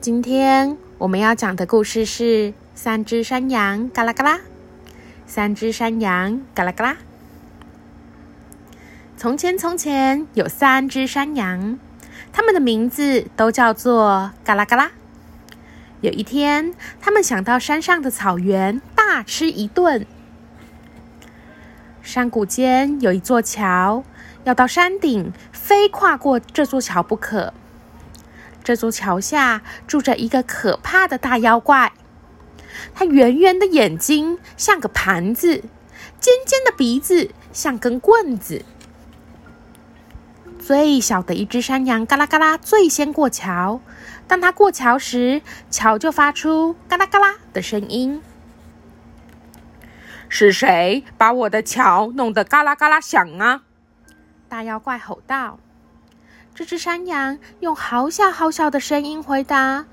今天我们要讲的故事是三只山羊嘎啦嘎啦。三只山羊嘎啦嘎啦。从前从前有三只山羊，它们的名字都叫做嘎啦嘎啦。有一天，他们想到山上的草原大吃一顿。山谷间有一座桥，要到山顶，非跨过这座桥不可。这座桥下住着一个可怕的大妖怪，它圆圆的眼睛像个盘子，尖尖的鼻子像根棍子。最小的一只山羊嘎啦嘎啦最先过桥，当它过桥时，桥就发出嘎啦嘎啦的声音。是谁把我的桥弄得嘎啦嘎啦响啊？大妖怪吼道。这只山羊用好小好小的声音回答：“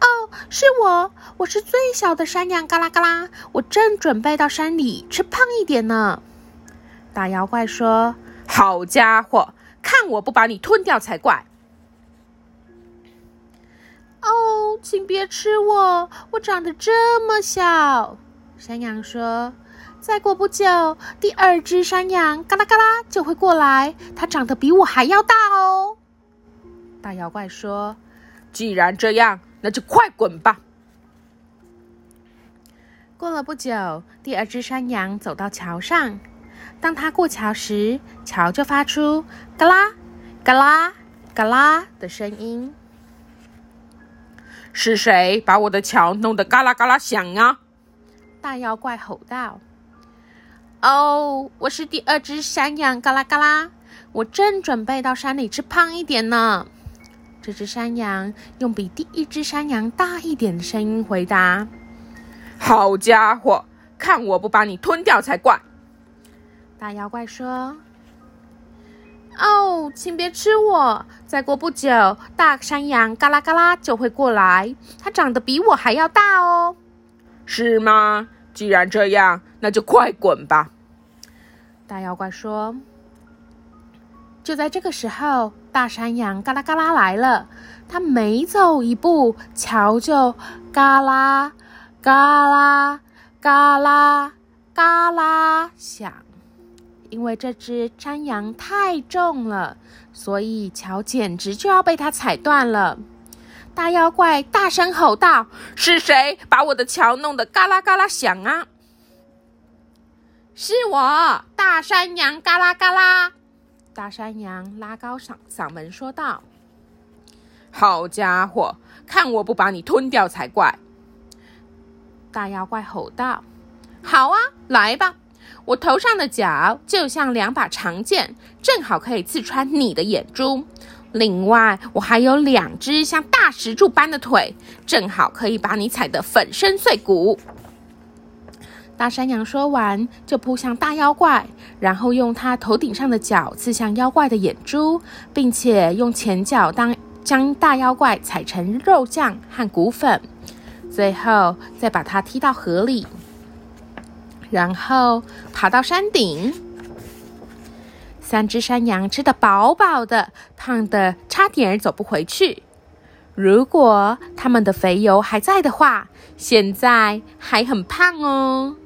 哦，是我，我是最小的山羊，嘎啦嘎啦，我正准备到山里吃胖一点呢。”大妖怪说：“好家伙，看我不把你吞掉才怪！”哦，请别吃我，我长得这么小。山羊说。再过不久，第二只山羊嘎啦嘎啦就会过来。它长得比我还要大哦。大妖怪说：“既然这样，那就快滚吧。”过了不久，第二只山羊走到桥上。当它过桥时，桥就发出“嘎啦、嘎啦、嘎啦”的声音。是谁把我的桥弄得嘎啦嘎啦响啊？大妖怪吼道。哦，我是第二只山羊，嘎啦嘎啦！我正准备到山里吃胖一点呢。这只山羊用比第一只山羊大一点的声音回答：“好家伙，看我不把你吞掉才怪！”大妖怪说：“哦，请别吃我！再过不久，大山羊嘎啦嘎啦就会过来，它长得比我还要大哦。”是吗？既然这样，那就快滚吧！大妖怪说。就在这个时候，大山羊嘎啦嘎啦来了。它每走一步，桥就嘎啦嘎啦嘎啦嘎啦响。因为这只山羊太重了，所以桥简直就要被它踩断了。大妖怪大声吼道：“是谁把我的桥弄得嘎啦嘎啦响啊？”“是我，大山羊，嘎啦嘎啦。”大山羊拉高嗓嗓门说道：“好家伙，看我不把你吞掉才怪！”大妖怪吼道：“好啊，来吧！我头上的角就像两把长剑，正好可以刺穿你的眼珠。”另外，我还有两只像大石柱般的腿，正好可以把你踩得粉身碎骨。大山羊说完，就扑向大妖怪，然后用它头顶上的角刺向妖怪的眼珠，并且用前脚当将大妖怪踩成肉酱和骨粉，最后再把它踢到河里，然后爬到山顶。三只山羊吃得饱饱的，胖的差点走不回去。如果它们的肥油还在的话，现在还很胖哦。